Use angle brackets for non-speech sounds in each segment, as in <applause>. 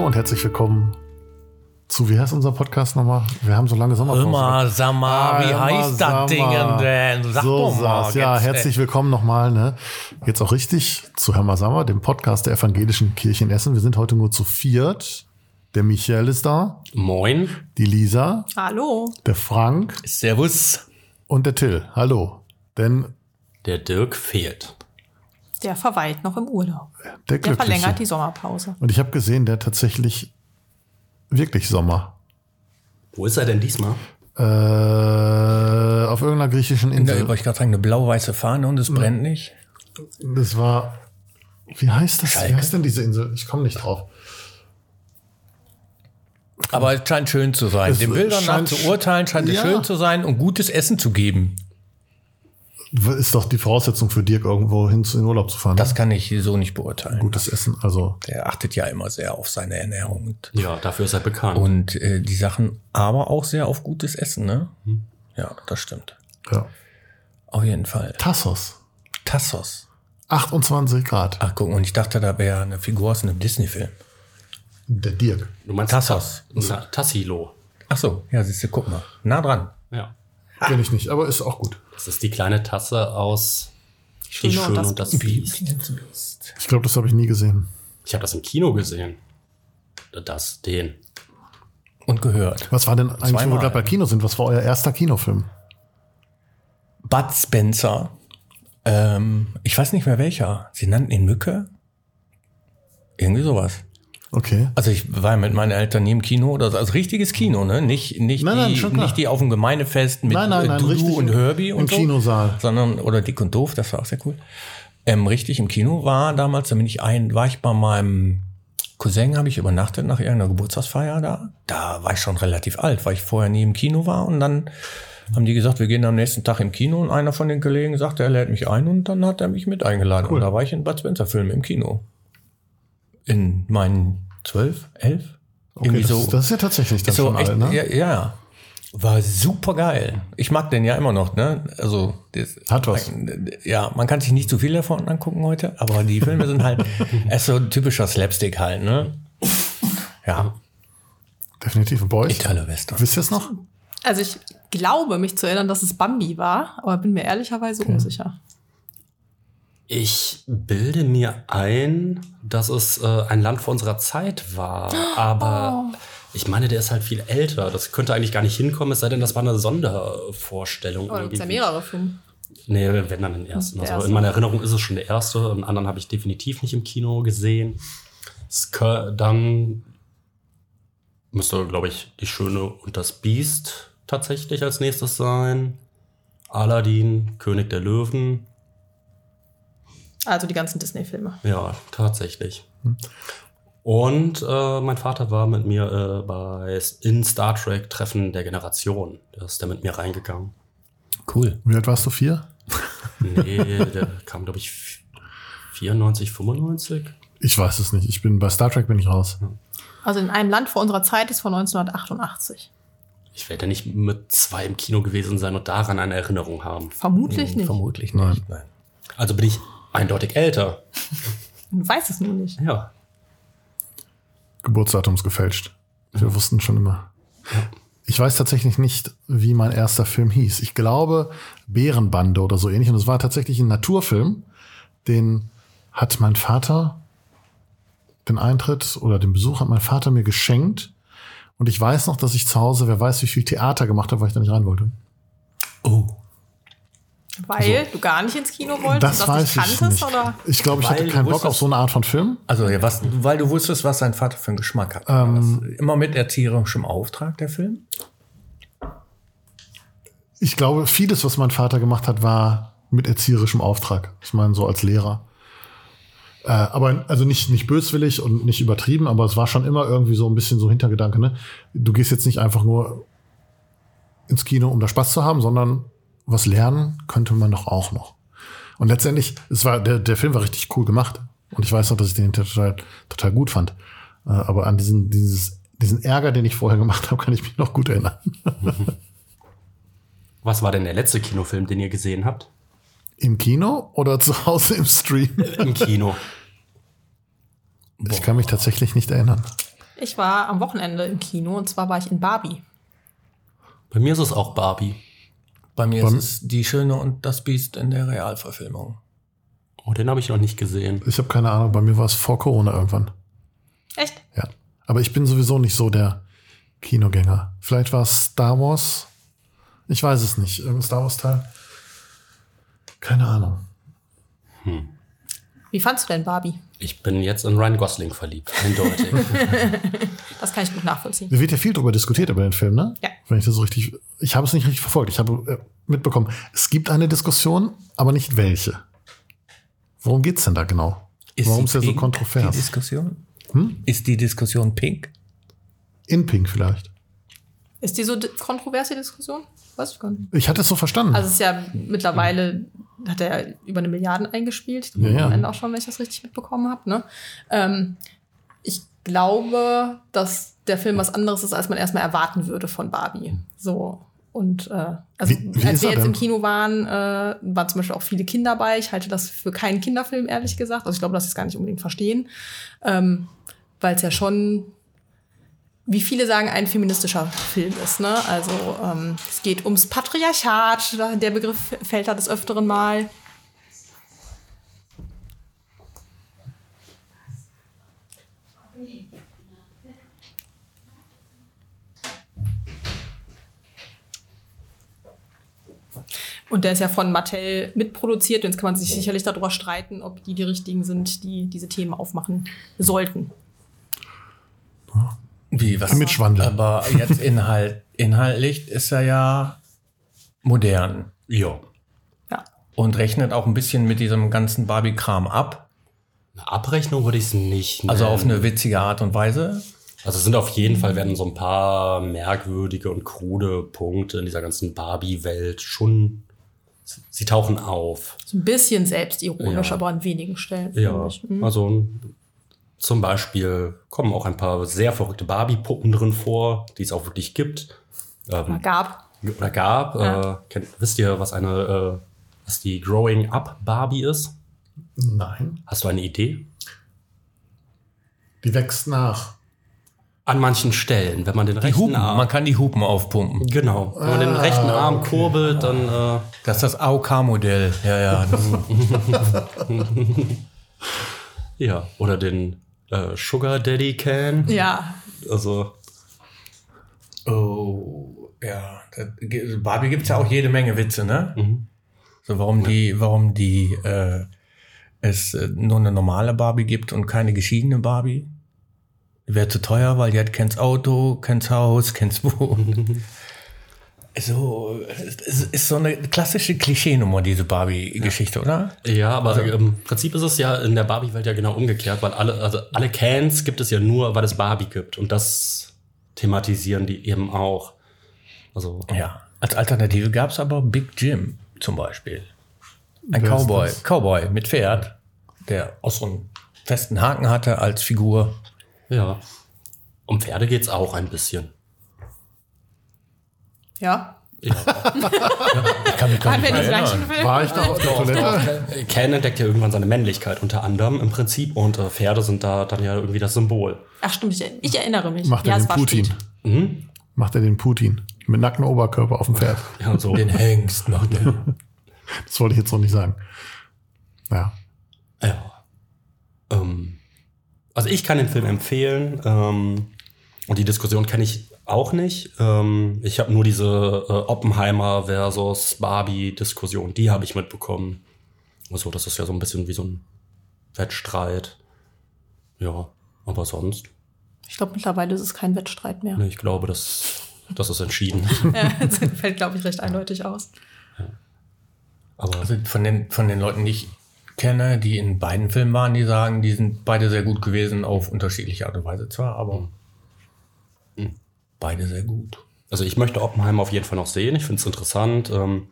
Hallo und herzlich willkommen zu, wie heißt unser Podcast nochmal? Wir haben so lange Sommerpause. Immer, sag mal, wie Ah, heißt immer, das Ding denn? Sag so doch mal. Ja, jetzt, herzlich willkommen nochmal. Ne? Jetzt auch richtig zu Herr Sammer, dem Podcast der Evangelischen Kirche in Essen. Wir sind heute nur zu viert. Der Michael ist da, Moin. die Lisa, Hallo. der Frank Servus. und der Till. Hallo. Denn Der Dirk fehlt. Der verweilt noch im Urlaub. Der Der verlängert die Sommerpause. und ich habe gesehen, der tatsächlich wirklich Sommer. Wo ist er denn diesmal? Äh, auf irgendeiner griechischen Da Insel. wollte ich gerade sagen, eine blau-weiße Fahne und es brennt nicht. Das war. Wie heißt das? Wie Schalke? heißt denn diese Insel? Ich komme nicht drauf. Aber es scheint schön zu sein. Es Den Bildern nach scheint- zu urteilen, scheint es Ja. schön zu sein und gutes Essen zu geben. Ist doch die Voraussetzung für Dirk, irgendwo hin zu- in Urlaub zu fahren. Das ne? kann ich so nicht beurteilen. Gutes Essen. Also, Der achtet ja immer sehr auf seine Ernährung Ja, dafür ist er bekannt. und äh, die Sachen aber auch sehr auf gutes Essen, ne? Ja, das stimmt. ja. Auf jeden Fall. Tassos. Tassos. 28 Grad. Ach, guck, und ich dachte, da wäre eine Figur aus einem Disney-Film. Der Dirk. du meinst Tassos. Ta Tassilo. Ach so, ja, siehst du, guck mal. Nah dran. Ja. Kenn ich nicht, aber ist auch gut. Das ist die kleine Tasse aus Die Schöne und das und das Biest. Ich glaube, das habe ich nie gesehen. Ich habe das im Kino gesehen. Das, den. Und gehört. Was war denn eigentlich, wo wir gerade bei Kino sind? Was war euer erster Kinofilm? Bud Spencer. Ähm, ich weiß nicht mehr welcher. Sie nannten ihn Mücke. Irgendwie sowas. Okay. Also ich war mit meinen Eltern nie im Kino oder so. Also richtiges Kino, ne? Nicht, nicht, Nein, nein, die, klar. nicht die auf dem Gemeindefest mit Nein, nein, nein, Dudu und im- Herbie im und so. Kinosaal. Sondern, oder Dick und Doof, das war auch sehr cool. Ähm, richtig im Kino war damals, da bin ich ein, war ich bei meinem Cousin, habe ich übernachtet nach irgendeiner Geburtstagsfeier da. Da war ich schon relativ alt, weil ich vorher nie im Kino war und dann haben die gesagt, wir gehen am nächsten Tag im Kino und einer von den Kollegen sagte, er lädt mich ein und dann hat er mich mit eingeladen. Und da war ich in Bud Spencer Film im Kino. In meinen zwölf, elf? okay das, das ist ja tatsächlich dann so schon echt, alt, ne? ja, ja. War super geil. Ich mag den ja immer noch, ne? Also, das, Hat was. Ja, man kann sich nicht zu viel davon angucken heute, aber die Filme sind halt, <laughs> es ist so ein typischer Slapstick halt, ne? Ja, Definitiv. Und bei euch? Italo Western. Wisst ihr es noch? Also ich glaube, mich zu erinnern, dass es Bambi war, aber bin mir ehrlicherweise unsicher. Ich bilde mir ein, dass es äh, ein Land vor unserer Zeit war. <gasps> Aber ich meine, der ist halt viel älter. Das könnte eigentlich gar nicht hinkommen, es sei denn, das war eine Sondervorstellung. Aber da gibt's ja mehrere Filme. Nee, wenn dann den ersten. Der Also erste. in meiner Erinnerung ist es schon der erste. Den anderen habe ich definitiv nicht im Kino gesehen. Dann müsste, glaube ich, Die Schöne und das Biest tatsächlich als nächstes sein. Aladdin, König der Löwen. Also die ganzen Disney-Filme. Ja, tatsächlich. Und äh, mein Vater war mit mir äh, bei in Star Trek Treffen der Generation. Da ist der mit mir reingegangen. Cool. Wie alt warst du? Vier? Nee, der kam, glaube ich, 94, 95. Ich weiß es nicht. Ich bin bei Star Trek bin ich raus. Also in einem Land vor unserer Zeit ist von 1988. Ich werde nicht mit zwei im Kino gewesen sein und daran eine Erinnerung haben. Vermutlich nicht. Vermutlich Nein. nicht. Nein. Also bin ich eindeutig älter. Du weißt es nur nicht. Ja. Geburtsdatums gefälscht. Wir wussten schon immer. Ich weiß tatsächlich nicht, wie mein erster Film hieß. Ich glaube Bärenbande oder so ähnlich. Und es war tatsächlich ein Naturfilm. Den hat mein Vater, den Eintritt oder den Besuch hat mein Vater mir geschenkt. Und ich weiß noch, dass ich zu Hause, wer weiß, wie viel Theater gemacht habe, weil ich da nicht rein wollte. Oh. Weil du gar nicht ins Kino wolltest Das und weiß nicht ich kanntest, nicht. oder? Ich glaube, ich Weil hatte keinen Bock auf so eine Art von Film. Also, ja, was, weil du wusstest, was sein Vater für einen Geschmack hat. Ähm, immer mit erzieherischem Auftrag, der Film? Ich glaube, vieles, was mein Vater gemacht hat, war mit erzieherischem Auftrag. Ich meine, so als Lehrer. Äh, aber also nicht, nicht böswillig und nicht übertrieben, aber es war schon immer irgendwie so ein bisschen so Hintergedanke, ne? Du gehst jetzt nicht einfach nur ins Kino, um da Spaß zu haben, sondern was lernen könnte man doch auch noch. Und letztendlich, es war, der, der Film war richtig cool gemacht. Und ich weiß noch, dass ich den total, total gut fand. Äh, aber an diesen, dieses, diesen Ärger, den ich vorher gemacht habe, kann ich mich noch gut erinnern. <laughs> Was war denn der letzte Kinofilm, den ihr gesehen habt? Im Kino oder zu Hause im Stream? <laughs> Im Kino. Ich kann mich tatsächlich nicht erinnern. Ich war am Wochenende im Kino und zwar war ich in Barbie. Bei mir ist es auch Barbie. Bei mir Beim- ist es Die Schöne und das Biest in der Realverfilmung. Oh, den habe ich noch nicht gesehen. Ich habe keine Ahnung, bei mir war es vor Corona irgendwann. Echt? Ja. Aber ich bin sowieso nicht so der Kinogänger. Vielleicht war es Star Wars. Ich weiß es nicht. Irgendein Star Wars Teil. Keine Ahnung. Wie fandst du denn Barbie? Ich bin jetzt in Ryan Gosling verliebt. Eindeutig. <laughs> Das kann ich gut nachvollziehen. Da wird ja viel drüber diskutiert über den Film, ne? Ja. Wenn ich das so richtig. Ich habe es nicht richtig verfolgt. Ich habe äh, mitbekommen, es gibt eine Diskussion, aber nicht welche. Worum geht's denn da genau? Warum ist er so pink, Die kontrovers? Diskussion? Ist die Diskussion pink? In Pink vielleicht. Ist die so kontrovers, die Diskussion? Weiß ich gar nicht. Ich hatte es so verstanden. Also es ist ja mittlerweile, hat er ja über eine Milliarde eingespielt. Ja, ja. Am Ende auch schon, wenn ich das richtig mitbekommen habe. Ne? Ähm, ich glaube, dass der Film was anderes ist, als man erstmal erwarten würde von Barbie. So. Und äh, also Wie- wie als wir jetzt im? Kino waren, äh, waren zum Beispiel auch viele Kinder bei. Ich halte das für keinen Kinderfilm, ehrlich gesagt. Also ich glaube, dass sie es gar nicht unbedingt verstehen. Ähm, Weil es ja schon, wie viele sagen, ein feministischer Film ist. Ne? Also ähm, es geht ums Patriarchat, der Begriff fällt da des Öfteren mal. Und der ist ja von Mattel mitproduziert. Jetzt kann man sich sicherlich darüber streiten, ob die die richtigen sind, die diese Themen aufmachen sollten. Wie, was? Imageschwandel. Aber jetzt Inhalt, inhaltlich ist er ja modern ja. Ja. und rechnet auch ein bisschen mit diesem ganzen Barbie-Kram ab. Eine Abrechnung würde ich es nicht Also auf nennen. eine witzige Art und Weise. Also es sind auf jeden Fall werden so ein paar merkwürdige und krude Punkte in dieser ganzen Barbie-Welt schon. Sie tauchen auf. So ein bisschen selbstironisch, Ja. aber an wenigen Stellen. Ja. Mhm. Also zum Beispiel kommen auch ein paar sehr verrückte Barbie-Puppen drin vor, die es auch wirklich gibt. Ähm, Gab. oder gab. Ja. Äh, kennt, wisst ihr, was eine, äh, was die Growing Up Barbie ist? Nein. Hast du eine Idee? Die wächst nach. An manchen Stellen, wenn man den Die rechten Hupen, Arm. man kann die Hupen aufpumpen. Genau. Wenn man den rechten Arm kurbelt, dann äh, Das ist das AOK-Modell. Ja, ja. <laughs> Ja. Oder den äh, Sugar Daddy Can. Ja. Also oh, ja. Barbie gibt es ja auch jede Menge Witze, ne? Mhm. So, warum die, warum die äh, es äh, nur eine normale Barbie gibt und keine geschiedene Barbie. Die wäre zu teuer, weil die hat kennt's Auto, kennt's Haus, kennt's Wo. <laughs> so, es ist so eine klassische Klischeenummer, diese Barbie-Geschichte, oder? Ja, aber Also- im Prinzip ist es ja in der Barbie-Welt ja genau umgekehrt, weil alle, also alle Cans gibt es ja nur, weil es Barbie gibt. Und das thematisieren die eben auch. Also, Ja. Als Alternative gab's aber Big Jim zum Beispiel. Ein Cowboy, das? Cowboy mit Pferd, der auch so einen festen Haken hatte als Figur. ja. Um Pferde geht's auch ein bisschen. Ja. Ja. Ich kann mich gar nicht erinnern. War ich da auf der Toilette? Ken entdeckt ja irgendwann seine Männlichkeit unter anderem im Prinzip und äh, Pferde sind da dann ja irgendwie das Symbol. Ach stimmt, ich, ich erinnere mich. Macht er ja, den es war Putin? Mhm. Macht er den Putin? Mit nacktem Oberkörper auf dem Pferd. Ja, so. Den Hengst macht er. <laughs> Das wollte ich jetzt noch nicht sagen. Ja. Ja. Ähm, also ich kann den Film empfehlen. Ähm, und die Diskussion kenne ich auch nicht. Ähm, ich habe nur diese äh, Oppenheimer versus Barbie-Diskussion, die habe ich mitbekommen. Also das ist ja so ein bisschen wie so ein Wettstreit. Ja, aber sonst, Ich glaube, mittlerweile ist es kein Wettstreit mehr. ne, ich glaube, das, das ist entschieden. <laughs> Ja, das fällt, glaube ich, recht eindeutig aus. Aber Also von den, von den Leuten, die ich kenne, die in beiden Filmen waren, die sagen, die sind beide sehr gut gewesen, auf unterschiedliche Art und Weise zwar, aber beide sehr gut. also ich möchte Oppenheimer auf jeden Fall noch sehen. Ich finde es interessant. Ähm,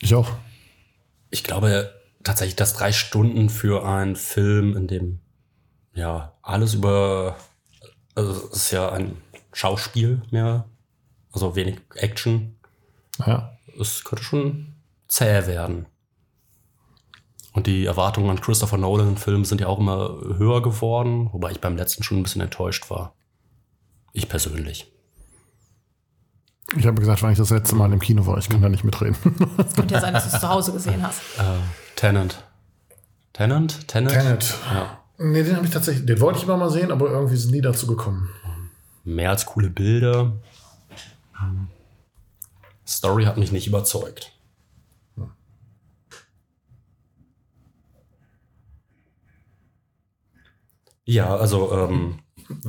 Ich auch. ich glaube tatsächlich, dass drei Stunden für einen Film, in dem ja alles über, also es ist ja ein Schauspiel mehr, also wenig Action, Ja. es könnte schon zäh werden. Und die Erwartungen an Christopher Nolan-Filmen sind ja auch immer höher geworden, wobei ich beim letzten schon ein bisschen enttäuscht war. Ich persönlich. Ich habe gesagt, wann ich das letzte Mal im Kino war. Ich kann da nicht mitreden. Es könnte ja sein, dass du es zu Hause gesehen hast. <laughs> Äh, Tenant. Tenant? Tenet? Tenet. Ja. Nee, den habe ich tatsächlich, den wollte ich immer mal sehen, aber irgendwie sind nie dazu gekommen. Mehr als coole Bilder. Story hat mich nicht überzeugt. Ja, also ähm,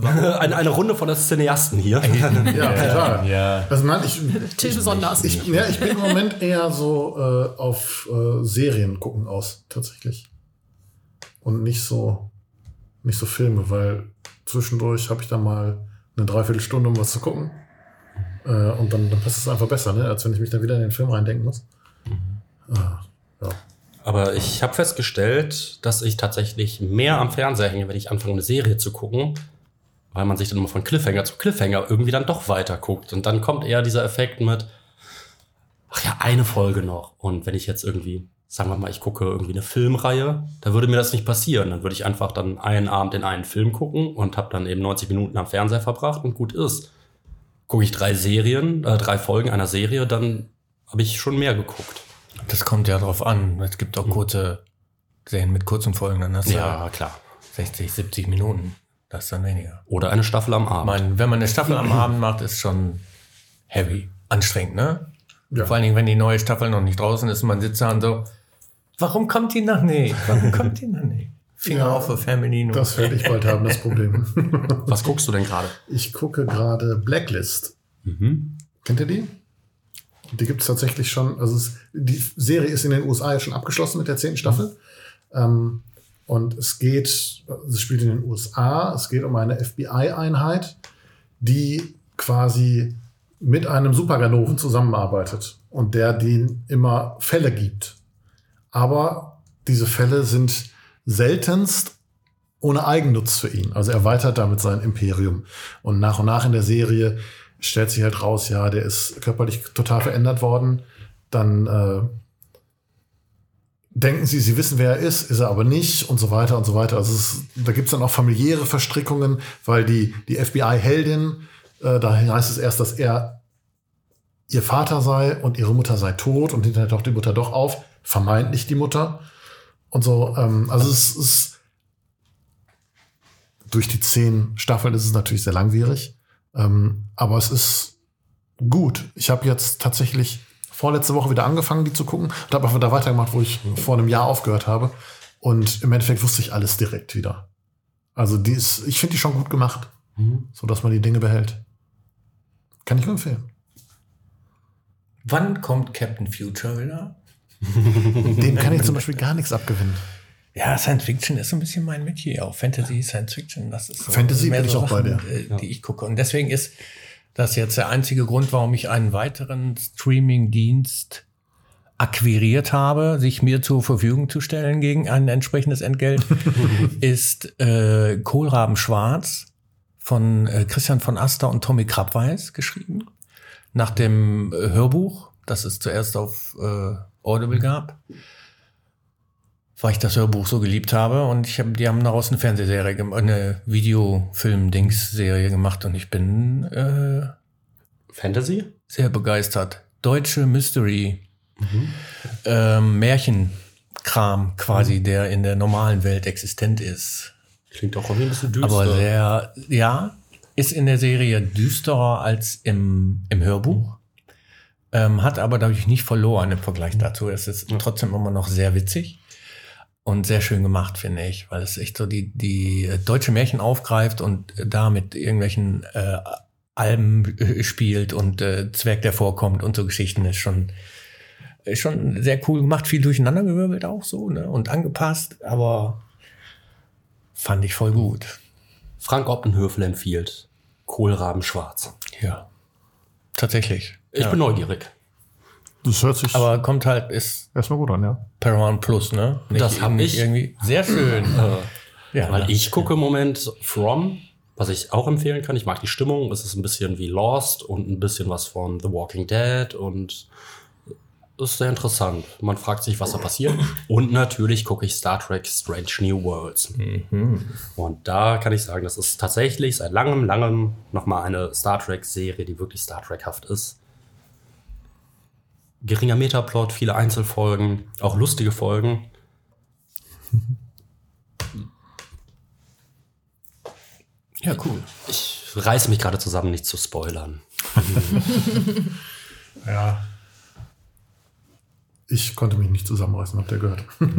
eine, eine Runde von der Cineasten hier. <laughs> Ja, total. Ja. Also nein, ich, <laughs> Till besonders. ich, ja, ich bin im Moment eher so äh, auf äh, Serien gucken aus, tatsächlich. Und nicht so, nicht so Filme, weil zwischendurch habe ich da mal eine Dreiviertelstunde, um was zu gucken. Äh, und dann, dann passt es einfach besser, ne? als wenn ich mich dann wieder in den Film reindenken muss. Ah, ja. Aber ich habe festgestellt, dass ich tatsächlich mehr am Fernseher hänge, wenn ich anfange, eine Serie zu gucken, weil man sich dann immer von Cliffhanger zu Cliffhanger irgendwie dann doch weiter guckt. Und dann kommt eher dieser Effekt mit, ach ja, eine Folge noch. Und wenn ich jetzt irgendwie, sagen wir mal, ich gucke irgendwie eine Filmreihe, da würde mir das nicht passieren. Dann würde ich einfach dann einen Abend in einen Film gucken und habe dann eben 90 Minuten am Fernseher verbracht und gut ist. Gucke ich drei Serien, äh, drei Folgen einer Serie, dann habe ich schon mehr geguckt. Das kommt ja drauf an. Es gibt auch kurze Serien mit kurzen Folgen, dann hast du Ja, klar. 60, 70 Minuten. Das ist dann weniger. Oder eine Staffel am Abend. meine, wenn man eine Staffel am Abend macht, ist schon heavy. Anstrengend, ne? Ja. Vor allen Dingen, wenn die neue Staffel noch nicht draußen ist, und man sitzt da und so, warum kommt die noch nicht? Warum kommt die noch nicht? <laughs> Finger Ja, auf für Feminine. Das werde ich bald haben, das Problem. <laughs> Was guckst du denn gerade? Ich gucke gerade Blacklist. Mhm. Kennt ihr die? Die gibt es tatsächlich schon. Also es, die Serie ist in den USA ja schon abgeschlossen mit der zehnten Staffel. Ähm, und es geht, es spielt in den USA, es geht um eine FBI-Einheit, die quasi mit einem Superganoven zusammenarbeitet und der denen immer Fälle gibt. Aber diese Fälle sind seltenst ohne Eigennutz für ihn. Also er erweitert damit sein Imperium. Und nach und nach in der Serie stellt sich halt raus, ja, der ist körperlich total verändert worden. Dann äh, denken sie, sie wissen, wer er ist, ist er aber nicht und so weiter und so weiter. Also es da gibt's dann auch familiäre Verstrickungen, weil die, die FBI-Heldin, äh, da heißt es erst, dass er ihr Vater sei und ihre Mutter sei tot und hinterher taucht die Mutter doch auf, vermeintlich die Mutter. Und so, ähm, also es ist durch die zehn Staffeln ist es natürlich sehr langwierig. Ähm, aber es ist gut. Ich habe jetzt tatsächlich vorletzte Woche wieder angefangen, die zu gucken und habe einfach da weitergemacht, wo ich vor einem Jahr aufgehört habe. Und im Endeffekt wusste ich alles direkt wieder. Also die ist, ich finde die schon gut gemacht, so dass man die Dinge behält. Kann ich nur empfehlen. Wann kommt Captain Future wieder? <laughs> Dem kann ich zum Beispiel gar nichts abgewinnen. Ja, Science Fiction ist so ein bisschen mein Metier auch. Fantasy, Science Fiction, das ist so Fantasy bin ich auch bei dir. äh, die ich gucke. Und deswegen ist das jetzt der einzige Grund, warum ich einen weiteren Streaming-Dienst akquiriert habe, sich mir zur Verfügung zu stellen gegen ein entsprechendes Entgelt, <laughs> ist äh, Kohlraben Schwarz von äh, Christian von Aster und Tommy Krabweis geschrieben. Nach dem äh, Hörbuch, das es zuerst auf äh, Audible gab weil ich das Hörbuch so geliebt habe und ich hab, die haben daraus eine Fernsehserie, eine Videofilm-Dings-Serie gemacht und ich bin äh, Fantasy? sehr begeistert. Deutsche Mystery, ähm, Märchenkram quasi, der in der normalen Welt existent ist. Klingt auch irgendwie ein bisschen düster. Aber sehr, ja, ist in der Serie düsterer als im, im Hörbuch. Ähm, hat aber dadurch nicht verloren im Vergleich dazu. Es ist trotzdem immer noch sehr witzig und sehr schön gemacht, finde ich, weil es echt so die, die äh, deutsche Märchen aufgreift und da mit irgendwelchen äh, Alben äh, spielt und äh, Zwerg, der vorkommt und so Geschichten ist schon, ist schon sehr cool gemacht, viel durcheinandergewirbelt auch so, ne? Und angepasst, aber fand ich voll gut. Frank Oppenhöfel empfiehlt Kohlraben schwarz. Ja. Tatsächlich. Ich ja. bin neugierig. Das hört sich Aber kommt halt, ist erstmal gut an, ja. Paramount Plus, ne? Nicht Das hab nicht ich. irgendwie. Sehr schön. <laughs> ja, Weil ne? ich gucke im Moment From, was ich auch empfehlen kann. Ich mag die Stimmung. Es ist ein bisschen wie Lost und ein bisschen was von The Walking Dead und ist sehr interessant. Man fragt sich, was da passiert. <laughs> Und natürlich gucke ich Star Trek Strange New Worlds. Und da kann ich sagen, das ist tatsächlich seit langem, langem nochmal eine Star Trek-Serie, die wirklich Star Trek-haft ist. Geringer Metaplot, viele Einzelfolgen, auch lustige Folgen. Ja, cool. Ich reiße mich gerade zusammen, nicht zu spoilern. <laughs> Ja. Ich konnte mich nicht zusammenreißen, habt ihr gehört. <laughs>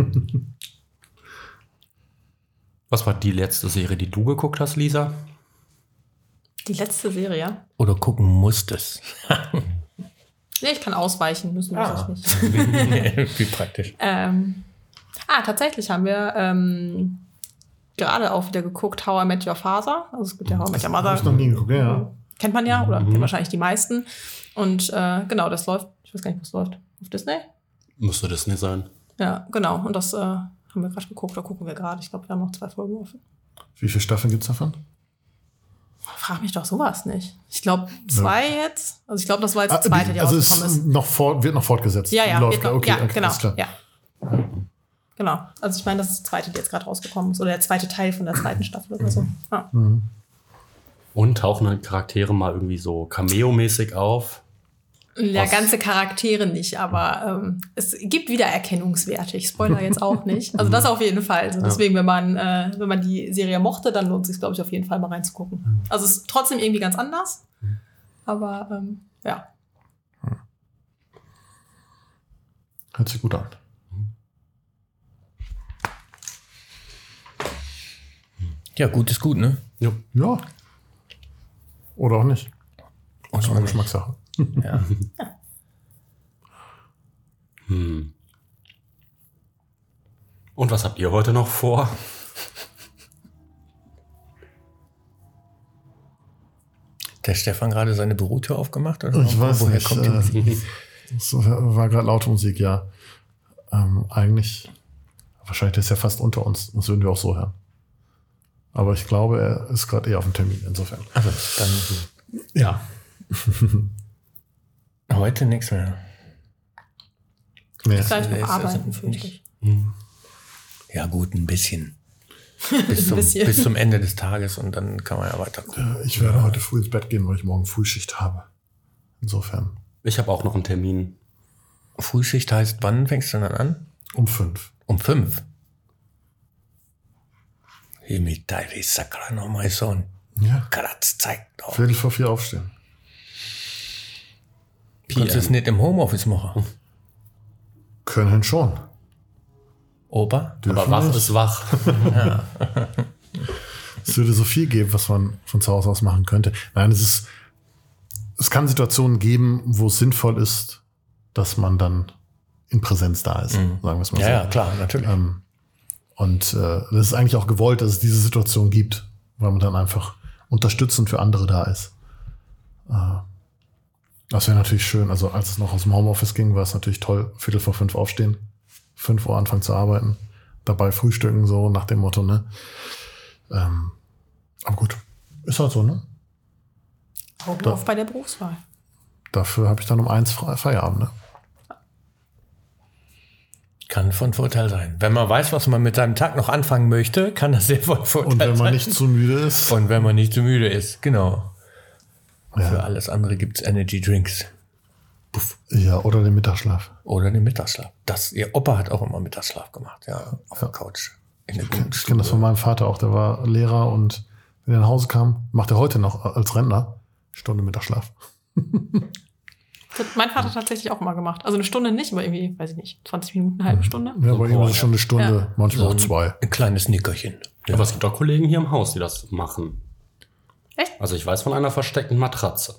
Was war die letzte Serie, die du geguckt hast, Lisa? Die letzte Serie. Oder gucken musstest. <laughs> Nee, ich kann ausweichen, müssen wir Ah. das nicht. <laughs> Wie praktisch. Ähm, ah, tatsächlich haben wir ähm, gerade auch wieder geguckt, How I Met Your Father. Also es gibt ja How I Met Your Hab ich noch Mother. nie geguckt, ja. Kennt man ja, oder kennt wahrscheinlich die meisten. Und äh, genau, das läuft, ich weiß gar nicht, was läuft. Auf Disney? Müsste Disney sein. Ja, genau. Und das äh, haben wir gerade geguckt, da gucken wir gerade. Ich glaube, wir haben noch zwei Folgen offen. Wie viele Staffeln gibt's davon? Frag mich doch sowas nicht. Ich glaube, zwei jetzt. Also ich glaube, das war jetzt Ah, die zweite, die also rausgekommen es ist. noch fort, wird noch fortgesetzt. Ja, ja, Läuft, wird noch, okay, ja, okay, genau. alles klar. Ja. Genau. Also ich meine, das ist die zweite, die jetzt gerade rausgekommen ist. Oder der zweite Teil von der zweiten Staffel oder so. Ja. Und tauchen Charaktere mal irgendwie so Cameo-mäßig auf. Ja, Was? ganze Charaktere nicht, aber ähm, es gibt wieder Erkennungswerte. Ich spoiler jetzt auch nicht. Also das auf jeden Fall. Also deswegen, wenn man, äh, wenn man die Serie mochte, dann lohnt es sich, glaube ich, auf jeden Fall mal reinzugucken. Also es ist trotzdem irgendwie ganz anders. Aber ähm, ja. Hört sich gut an. Ja, gut ist gut, ne? Ja. Ja. Oder auch nicht. Und Das ist eine Geschmackssache. Ja. <laughs> Hm. Und was habt ihr heute noch vor? Der Stefan gerade seine Bürotür aufgemacht? Oder Ich weiß woher nicht. kommt die äh, das war gerade laute Musik, ja. Ähm, eigentlich, wahrscheinlich ist er fast unter uns. Das würden wir auch so hören. Aber ich glaube, er ist gerade eher auf dem Termin, insofern. Also, dann Ja. <laughs> <laughs> heute nichts mehr. Nee. Gleich noch also arbeiten, nicht- ich. Ja, gut, ein bisschen. <laughs> Bis zum, bisschen. bis zum Ende des Tages und dann kann man ja weiter. Äh, Ich werde heute früh ins Bett gehen, weil ich morgen Frühschicht habe. Insofern Ich habe auch noch einen Termin. Frühschicht heißt, wann fängst du dann an? um fünf. Um fünf. Himitai Sakra no my son. Ja. Kratz zeigt doch. Viertel vor vier aufstehen. Kannst du es nicht im Homeoffice machen? Können schon. Opa? Dürfen Aber wach nicht. ist wach. <laughs> Es würde so viel geben, was man von zu Hause aus machen könnte. Nein, es ist, es kann Situationen geben, wo es sinnvoll ist, dass man dann in Präsenz da ist, sagen wir es mal Ja, so. ja, klar, natürlich. Ähm, und äh, das ist eigentlich auch gewollt, dass es diese Situation gibt, weil man dann einfach unterstützend für andere da ist. Äh, das wäre natürlich schön. Also als es noch aus dem Homeoffice ging, war es natürlich toll, Viertel vor fünf aufstehen, fünf Uhr anfangen zu arbeiten, dabei frühstücken, so nach dem Motto, ne? Ähm, aber gut, ist halt so, ne? Augen Da- auf bei der Berufswahl. Dafür habe ich dann um eins Feierabend, ne? Kann von Vorteil sein. Wenn man weiß, was man mit seinem Tag noch anfangen möchte, kann das sehr von Vorteil Und wenn man sein. nicht zu müde ist, Und wenn man nicht zu müde ist, genau. Für ja, alles andere gibt's Energy Drinks. ja, oder den Mittagsschlaf. Oder den Mittagsschlaf. Das, ihr Opa hat auch immer Mittagsschlaf gemacht, ja, auf der Couch. In der Ich kenne das von meinem Vater auch, der war Lehrer und wenn er nach Hause kam, macht er heute noch als Rentner Stunde Mittagsschlaf. Das hat mein Vater tatsächlich auch mal gemacht. Also eine Stunde nicht, aber irgendwie, weiß ich nicht, 20 Minuten, eine halbe Stunde. Ja, ist es schon eine Stunde, Ja. manchmal So auch zwei. ein kleines Nickerchen. Ja. Aber es gibt auch Kollegen hier im Haus, die das machen. Echt? Also ich weiß von einer versteckten Matratze.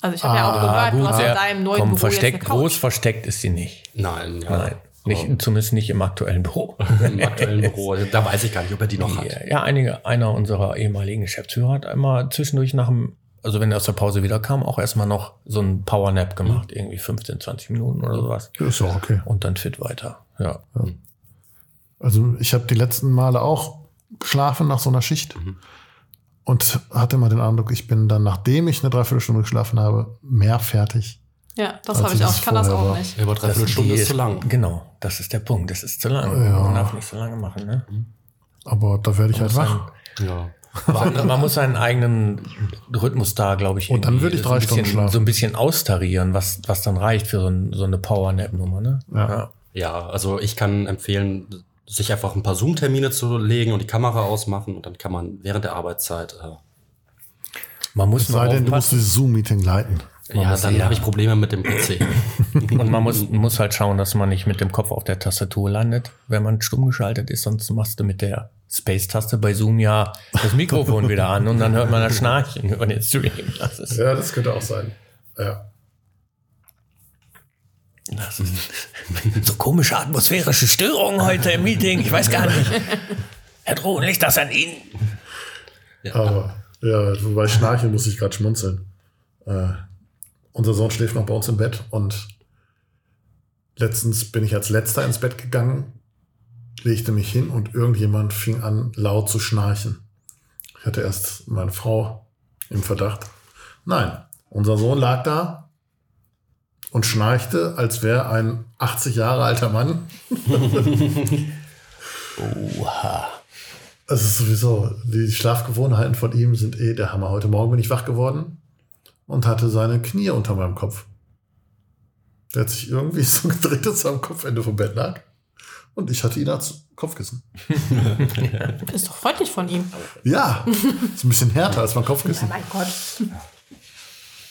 Also ich habe ja auch gehört, du hast in sehr- deinem neuen komm, Büro versteckt, jetzt eine Couch. groß versteckt ist sie nicht. Nein, ja. Nein, nicht, zumindest nicht im aktuellen Büro. <laughs> Im aktuellen Büro. Da weiß ich gar nicht, ob er die noch hat. Ja, ja, einige, einer unserer ehemaligen Geschäftsführer hat einmal zwischendurch nach dem, also wenn er aus der Pause wiederkam, auch erstmal noch so ein Powernap gemacht, irgendwie 15, 20 Minuten oder sowas. Ja, Ist ja auch okay. Und dann fit weiter. Ja. Also ich habe die letzten Male auch geschlafen nach so einer Schicht und hatte mal den Eindruck, ich bin dann, nachdem ich eine Dreiviertelstunde geschlafen habe, mehr fertig, Ja, das habe ich auch. Ich kann das auch war. nicht. Ja, aber dreiviertel Das- Stunde die ist zu lang. Genau, das ist der Punkt. Das ist zu lang. Ja. Man darf nicht so lange machen. Ne? Aber da werde ich halt wach. Ja. Man, man muss seinen eigenen Rhythmus da, glaube ich, Und dann irgendwie würde ich so drei ein bisschen, Stunden schlafen. so ein bisschen austarieren, was, was dann reicht für so, ein, so eine Power-Nap-Nummer. Ne? Ja. Ja, also ich kann empfehlen, sich einfach ein paar Zoom-Termine zu legen und die Kamera ausmachen und dann kann man während der Arbeitszeit, äh, Man muss Es sei denn, du musst dieses Zoom-Meeting leiten. ja, muss dann habe ich Probleme mit dem PC. <laughs> Und man muss, muss halt schauen, dass man nicht mit dem Kopf auf der Tastatur landet, wenn man stumm geschaltet ist. Sonst machst du mit der Space-Taste bei Zoom ja das Mikrofon wieder an und dann hört man das Schnarchen über den Stream. Das ist, Ja, das könnte auch sein. Ja. Das <laughs> ist so komische atmosphärische Störungen heute im Meeting. Ich weiß gar nicht. Herr Drohn, liegt das an Ihnen? Aber, ja, wobei Schnarchen muss ich gerade schmunzeln. Äh, unser Sohn schläft noch bei uns im Bett und letztens bin ich als letzter ins Bett gegangen, legte mich hin und irgendjemand fing an, laut zu schnarchen. Ich hatte erst meine Frau im Verdacht. Nein, unser Sohn lag da und schnarchte, als wäre ein 80 Jahre alter Mann. Oha. Es ist sowieso, die Schlafgewohnheiten von ihm sind eh der Hammer. Heute Morgen bin ich wach geworden und hatte seine Knie unter meinem Kopf. Der hat sich irgendwie <laughs> so gedreht, dass er am Kopfende vom Bett lag. Und ich hatte ihn als Kopfkissen. <laughs> Ist doch freundlich von ihm. Ja, ist ein bisschen härter als mein Kopfkissen. mein Gott.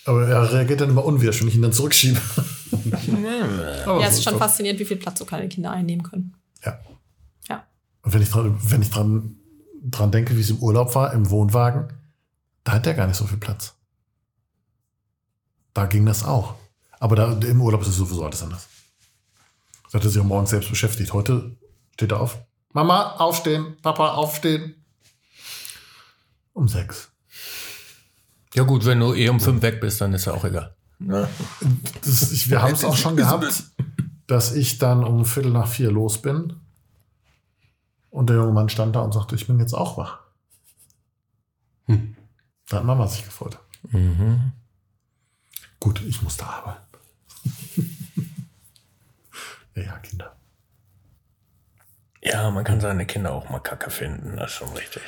Aber er reagiert dann immer unwirsch, wenn ich ihn dann zurückschiebe. <laughs> Aber Ja, es ist schon das. faszinierend, wie viel Platz so kleine Kinder einnehmen können. Ja. Ja. Und wenn ich dran, wenn ich dran, dran denke, wie es im Urlaub war, im Wohnwagen, da hat der gar nicht so viel Platz. Da ging das auch. Aber da, im Urlaub ist es sowieso alles anders. Da hat er sich auch morgens selbst beschäftigt. Heute steht er auf. Mama, aufstehen. Papa, aufstehen. Um sechs. Ja gut, wenn du eh um fünf weg bist, dann ist ja auch egal. Das, ich, wir haben es auch schon gehabt, dass ich dann um Viertel nach vier los bin. Und der junge Mann stand da und sagte, ich bin jetzt auch wach. Hm. Da hat Mama sich gefreut. Mhm. Gut, ich musste arbeiten. <laughs> ja, ja, Kinder. Ja, man kann seine Kinder auch mal kacke finden, das ist schon richtig.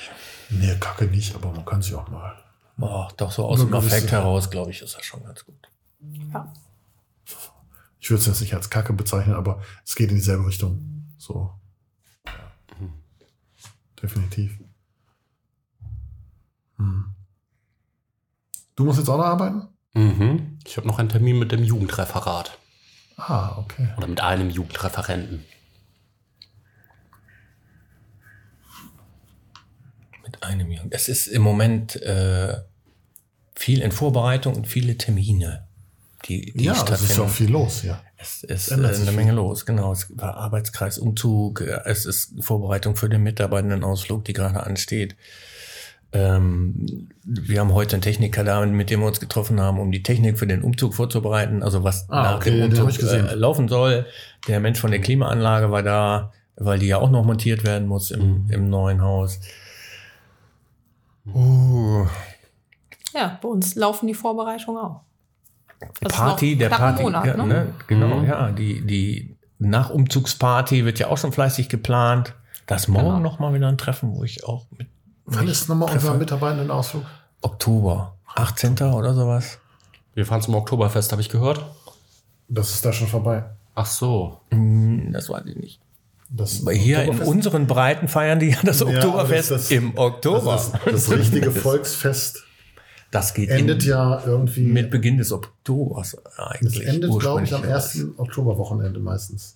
Nee, Kacke nicht, aber man kann sie auch mal. Boah, doch so aus dem Affekt heraus, glaube ich, ist das schon ganz gut. Ja. Ich würde es jetzt nicht als Kacke bezeichnen, aber es geht in dieselbe Richtung. So. Definitiv. Hm. Du musst jetzt auch noch arbeiten? Mhm. Ich habe noch einen Termin mit dem Jugendreferat. Ah, okay. Oder mit einem Jugendreferenten. Einem Jungen. Es ist im Moment äh, viel in Vorbereitung und viele Termine, die, die Ja, es ist stattfinden. auch viel los, ja. Es ist äh, eine viel. Menge los, genau. Es war Arbeitskreisumzug, äh, es ist Vorbereitung für den Mitarbeitendenausflug, die gerade ansteht. Ähm, wir haben heute einen Techniker da, mit dem wir uns getroffen haben, um die Technik für den Umzug vorzubereiten, also was Ah, nach okay, dem Umzug äh, laufen soll. Der Mensch von der Klimaanlage war da, weil die ja auch noch montiert werden muss im, Mhm. im neuen Haus. Uh, Ja, bei uns laufen die Vorbereitungen auch. Die Das ist Party, noch der Party, Monat, ja, ne? ne? genau, Mhm. ja, die, die Nachumzugsparty wird ja auch schon fleißig geplant. Da ist morgen Genau. noch mal wieder ein Treffen, wo ich auch mit Wann ist nochmal unser Mitarbeitendenausflug? Oktober, 18. oder sowas. Wir fahren zum Oktoberfest, habe ich gehört. Das ist da schon vorbei. Ach so. Hm, Das weiß ich nicht. Das hier in unseren Breiten feiern die ja das Ja, Oktoberfest das- das- im Oktober. Das, ist, das richtige <laughs> Volksfest Das geht endet in, ja irgendwie. mit Beginn des Oktobers eigentlich. endet, glaube ich, am ersten Oktoberwochenende meistens.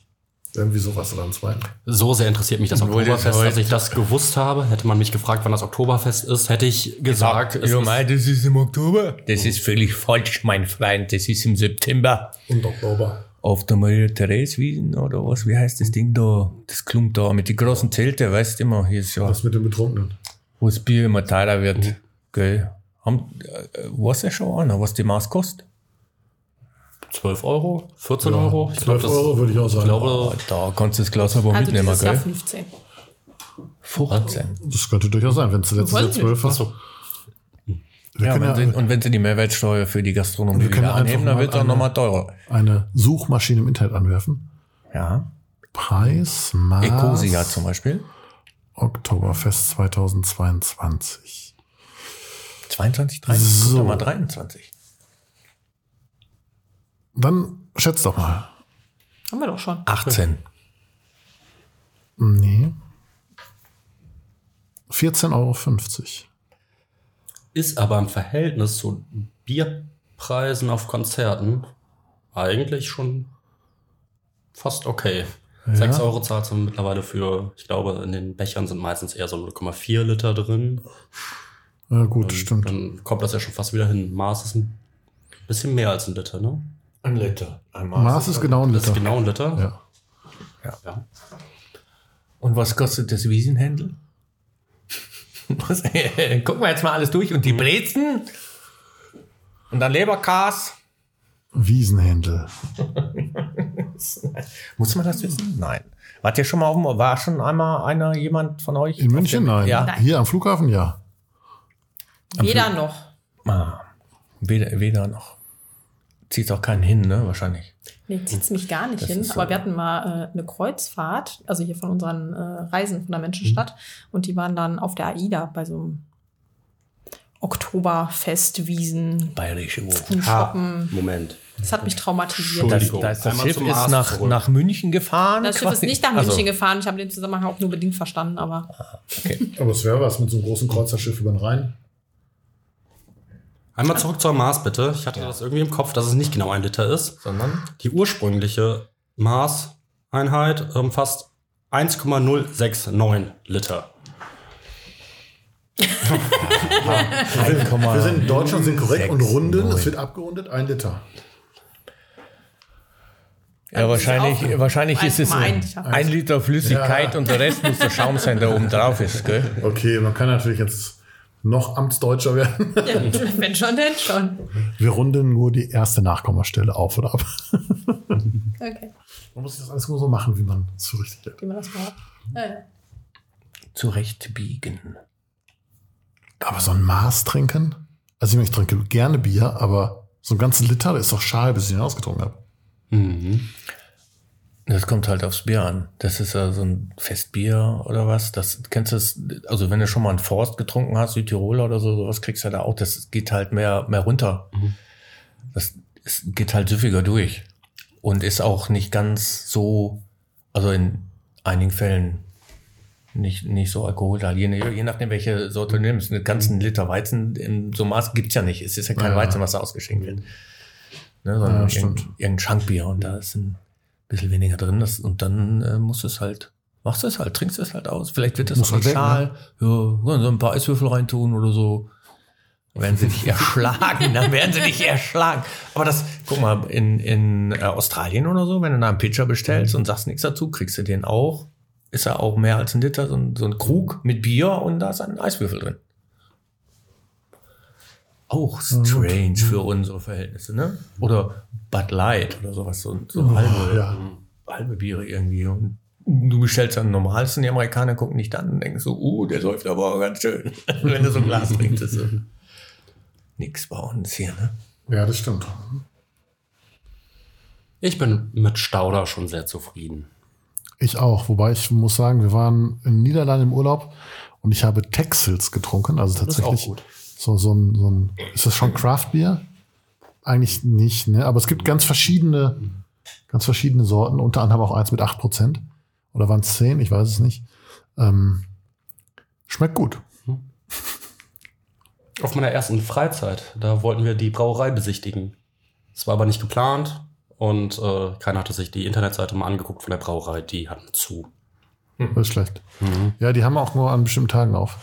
Irgendwie sowas oder am zweiten. So sehr interessiert mich das das Oktoberfest, dass ich das gewusst habe. Hätte man mich gefragt, wann das Oktoberfest ist, hätte ich gesagt, es Ja, mei, das ist im Oktober. Das ist völlig falsch, mein Freund. Das ist im September. Und Oktober. Auf der Maria-Therese-Wiesen oder was? Wie heißt das Ding da? Das Klump da mit den großen Zelten, weißt du immer, hier ist ja, Das mit dem Betrunkenen. wo das Bier immer teurer wird. Gell? Haben, äh, weiß ja schon einer, was die Maß kostet? 12 Euro, 14 Euro. Ich 12 glaub, das- Euro würde ich auch sagen. Ich glaube, Da kannst du das Glas aber Also mitnehmen, gell? 15. 15. Das könnte durchaus sein, wenn es letztes Jahr Weiß nicht. 12 war. Wir Ja, wenn ja sie, und wenn sie die Mehrwertsteuer für die Gastronomie Wir wieder anheben, dann wird es auch nochmal teurer. eine Suchmaschine im Internet anwerfen. Ja. Preis, Maß, Ecosia zum Beispiel. Oktoberfest 2022. 22, 23, So. so. mal 23. Dann schätzt doch mal. Haben wir doch schon. 18. Nee. 14,50 Euro. Ist aber im Verhältnis zu Bierpreisen auf Konzerten eigentlich schon fast okay. 6 Euro zahlt man mittlerweile für, ich glaube, in den Bechern sind meistens eher so 0,4 Liter drin. Ja, gut, Und stimmt. Dann kommt das ja schon fast wieder hin. Maß ist ein bisschen mehr als ein Liter, ne? Ein Liter. Einmal. Maß ist genau ein Das ist Liter. genau ein Liter. Ja. Ja. Und was kostet das Wiesenhändel? <laughs> Gucken wir jetzt mal alles durch. Und die Brezen? Und dann Leberkas? Wiesenhändel. <laughs> Muss man das wissen? Nein. Wart ihr schon mal auf dem, war schon einmal einer, jemand von euch? In München? Nein. Ja. Nein. Hier am Flughafen? Ja. Weder noch. Ah, weder, weder noch. Zieht auch keinen hin, ne? Wahrscheinlich. Nee, zieht's mich gar nicht Das hin. so. Aber wir hatten mal äh, eine Kreuzfahrt, also hier von unseren äh, Reisen von der Menschenstadt. Und die waren dann auf der AIDA bei so einem Oktoberfest, Wiesen, Bayerische shoppen. Moment. Das hat mich traumatisiert. Das, das, das Einmal Schiff ist nach, nach München gefahren. Das Schiff ist nicht nach Also, München gefahren. Ich habe den Zusammenhang auch nur bedingt verstanden, aber okay. <laughs> Aber es wäre was mit so einem großen Kreuzerschiff über den Rhein. Einmal zurück zur Maß, bitte. Ich hatte das irgendwie im Kopf, dass es nicht genau ein Liter ist. Sondern? Die ursprüngliche Maßeinheit umfasst 1,069 Liter. Wir sind in Deutschland, sind korrekt und runden. Es wird abgerundet, ein Liter. Ja, wahrscheinlich, auch wahrscheinlich ist es 1,1 ein, Liter. ein Liter Flüssigkeit Ja. und der Rest muss der Schaum sein, der oben drauf ist. Gell? Okay, man kann natürlich jetzt noch Amtsdeutscher werden. ja, wenn schon, denn schon. Wir runden nur die erste Nachkommastelle auf oder ab. Okay, Man muss das alles nur so machen, wie man es für richtig hält. wie man das mal. Ja, ja. Zurechtbiegen. Aber so ein Maß trinken? Also ich, meine, ich trinke gerne Bier, aber so ein ganzes Liter, ist doch schade, bis ich ihn ausgetrunken habe. Mhm. Das kommt halt aufs Bier an. Das ist ja so ein Festbier oder was. Das kennst du das, also wenn du schon mal einen Forst getrunken hast, Südtiroler oder so, sowas kriegst du da auch. Das geht halt mehr, mehr runter. Das es geht halt süffiger durch. Und ist auch nicht ganz so, also in einigen Fällen nicht, nicht so alkoholreich. Je, je nachdem, welche Sorte du nimmst. Einen ganzen Liter Weizen in so Maß gibt's ja nicht. Es ist ja kein Ja. Weizen, was da ausgeschenkt wird. Ne, sondern Ja, irgendein Schankbier und da ist ein bisschen weniger drin. Das, und dann äh, musst du es halt, machst du es halt, trinkst es halt aus. Vielleicht wird das Muss auch halt schal. Ja, so ein paar Eiswürfel reintun oder so. Dann werden sie dich <laughs> erschlagen, dann werden sie dich erschlagen. Aber das, guck mal, in, in äh, Australien oder so, wenn du da einen Pitcher bestellst und sagst nichts dazu, kriegst du den auch. Ist ja auch mehr als ein Liter, so ein, so ein Krug mit Bier und da ist ein Eiswürfel drin. Auch strange für unsere Verhältnisse, ne? Oder Bud Light oder sowas, so, so halbe, ja. halbe Biere irgendwie. Und du bestellst dann normales und die Amerikaner gucken dich dann und denken so, uh, der säuft aber auch ganz schön. <laughs> Wenn du so ein Glas trinkst, ist so. Nix bei uns hier, ne? Ja, das stimmt. Ich bin mit Stauder schon sehr zufrieden. Ich auch. Wobei ich muss sagen, wir waren in den Niederlanden im Urlaub und ich habe Texels getrunken. Also ist auch tatsächlich gut. So, so ein, so ein, ist das schon Craft-Bier? Eigentlich nicht, ne? Aber es gibt ganz verschiedene, ganz verschiedene Sorten, unter anderem auch eins mit 8%. Oder waren es 10? Ich weiß es nicht. Ähm, schmeckt gut. Auf meiner ersten Freizeit, da wollten wir die Brauerei besichtigen. Es war aber nicht geplant und äh, keiner hatte sich die Internetseite mal angeguckt von der Brauerei. Die hatten zu. Das ist schlecht. Ja, die haben auch nur an bestimmten Tagen auf.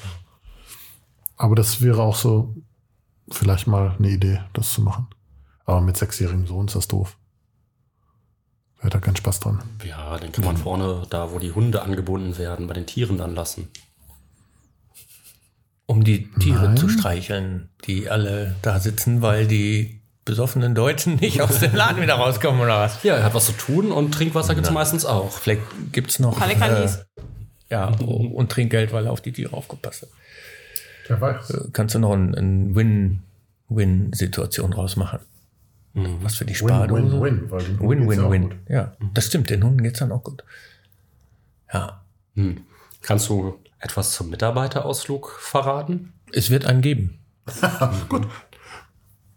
Aber das wäre auch so vielleicht mal eine Idee, das zu machen. Aber mit sechsjährigem Sohn ist das doof. Wer hat da keinen Spaß dran. Ja, den kann man vorne, da wo die Hunde angebunden werden, bei den Tieren dann lassen. Um die Tiere Nein. zu streicheln, die alle da sitzen, weil die besoffenen Deutschen nicht aus dem Laden wieder rauskommen oder was? Ja, er hat was zu tun und Trinkwasser gibt es meistens auch. Vielleicht gibt's noch Alle Kanis. äh, ja, und Trinkgeld, weil er auf die Tiere aufgepasst hat. Wer weiß. Äh, Kannst du noch ein, ein Win-Win-Situation draus machen. Was für die ja auch Win-Win-Win. gut. Ja, das stimmt. Den Hunden geht's dann auch gut. Ja. Hm. Kannst du etwas zum Mitarbeiterausflug verraten? Es wird einen geben. <laughs> Gut.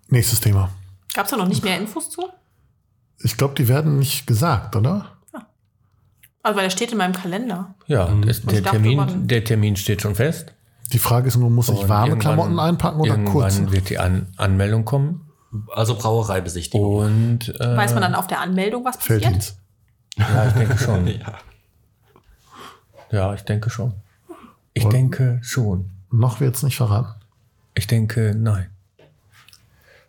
Nächstes Thema. Gab es da noch nicht mehr Infos zu? Ich glaube, die werden nicht gesagt, oder? Also, weil der steht in meinem Kalender. Ja, das, der, ich dachte, Termin, der Termin steht schon fest. Die Frage ist nur, muss ich Und warme irgendwann- Klamotten einpacken oder irgendwann kurze? wird die An Anmeldung kommen. Also Brauereibesichtigung. Und äh, Weiß man dann auf der Anmeldung, was passiert? Felddienst. ja, ich denke schon. <laughs> Ja. Ja, ich denke schon. Ich denke schon. Noch wird's nicht verraten. Ich denke, nein.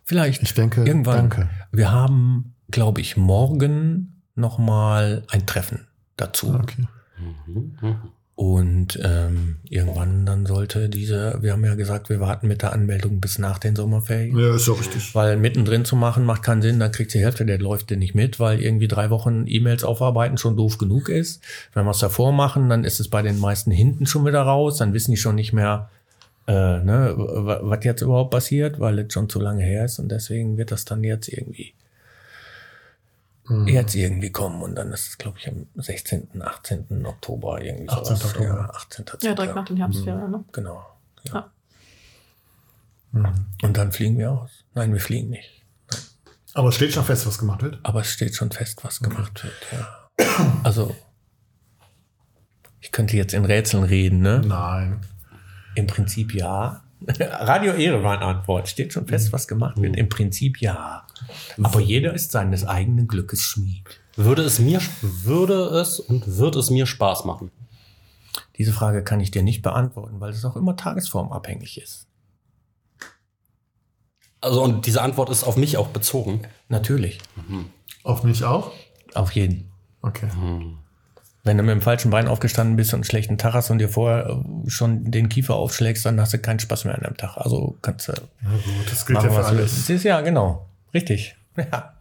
Vielleicht Ich denke, irgendwann. danke. Wir haben, glaube ich, morgen noch mal ein Treffen dazu. Okay. Und ähm, irgendwann dann sollte diese, wir haben ja gesagt, wir warten mit der Anmeldung bis nach den Sommerferien. Ja, ist ja richtig. Weil mittendrin zu machen macht keinen Sinn, dann kriegt die Hälfte der Läuft nicht mit, weil irgendwie drei Wochen E-Mails aufarbeiten schon doof genug ist. Wenn wir es davor machen, dann ist es bei den meisten hinten schon wieder raus, dann wissen die schon nicht mehr, äh, ne, was jetzt überhaupt passiert, weil es schon zu lange her ist und deswegen wird das dann jetzt irgendwie jetzt irgendwie kommen und dann ist es, glaube ich, am 16., 18. Oktober irgendwie 18. sowas. Oktober. Ja, 18. Ja, direkt nach den Herbstferien, ne? Genau. Ja. Ja. Und dann fliegen wir aus. Nein, wir fliegen nicht. Aber es steht schon fest, was gemacht wird. Aber es steht schon fest, was gemacht wird. Ja. Also, ich könnte jetzt in Rätseln reden, ne? Nein. Im Prinzip ja. <laughs> Radio Erevan Antwort. Steht schon fest, was gemacht wird. Im Prinzip ja. Aber jeder ist seines eigenen Glückes Schmied. Würde es mir, würde es und wird es mir Spaß machen? Diese Frage kann ich dir nicht beantworten, weil es auch immer tagesformabhängig ist. Also, und diese Antwort ist auf mich auch bezogen. Natürlich. Auf mich auch? Auf jeden. Okay. Wenn du mit dem falschen Bein aufgestanden bist und einen schlechten Tag hast und dir vorher äh, schon den Kiefer aufschlägst, dann hast du keinen Spaß mehr an einem Tag. Also kannst du Na gut, das gilt machen, ja für was du willst. alles. Das ist ja, genau. Richtig. Ja.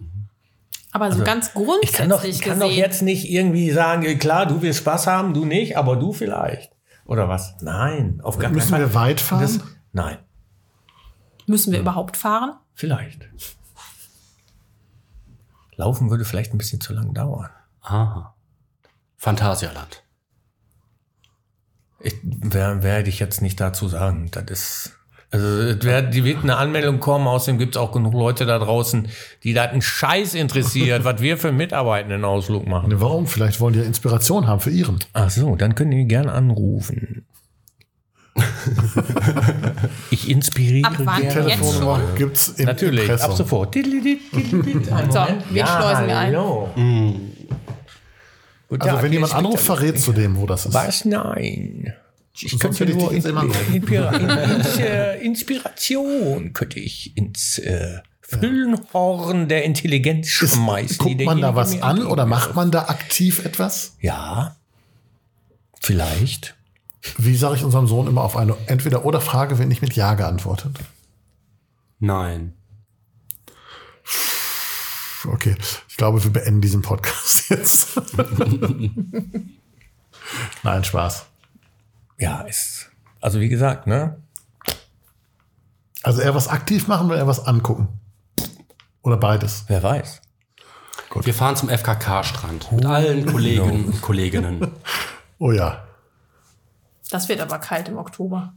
Aber so ganz Also, Ich kann, doch, grundsätzlich ich kann doch jetzt nicht irgendwie sagen, äh, klar, du willst Spaß haben, du nicht, aber du vielleicht. Oder was? Nein, auf gar keinen Müssen Fall. wir weit fahren? Das, nein, Müssen wir überhaupt fahren? vielleicht. Laufen würde vielleicht ein bisschen zu lang dauern. Aha. Phantasialand. Ich wer- werde ich jetzt nicht dazu sagen. Das ist. Also, es wird, die wird eine Anmeldung kommen, außerdem gibt es auch genug Leute da draußen, die da einen Scheiß interessiert, <laughs> was wir für Mitarbeitenden Ausflug machen. Ne, Warum? Vielleicht wollen die ja Inspiration haben für ihren. Ach so, dann können die gerne anrufen. <laughs> ich inspiriere Ab wann? gerne. Jetzt Telefonnummer gibt's im Natürlich, Impressum. ab sofort. So, wir schleusen ein. hallo. Guten Also wenn jemand anruft, verrätst du dem, wo das ist. Was? Nein. Ich könnte ich nur in, ins, äh, Inspiration könnte ich ins äh, Füllenhorn der Intelligenz schmeißen. Guckt die man da was an oder macht man da aktiv etwas? Ja, vielleicht. Wie sage ich unserem Sohn immer auf eine Entweder-Oder-Frage, wenn nicht mit Ja geantwortet? Nein. Okay, ich glaube, wir beenden diesen Podcast <laughs> jetzt. <laughs> Nein, Spaß. Ja, ist. Also wie gesagt, ne? Also eher was aktiv machen oder eher was angucken? Oder beides? Wer weiß. Wir fahren zum FKK-Strand mit allen Kollegen und Kolleginnen. <laughs> Oh ja. Das wird aber kalt im Oktober.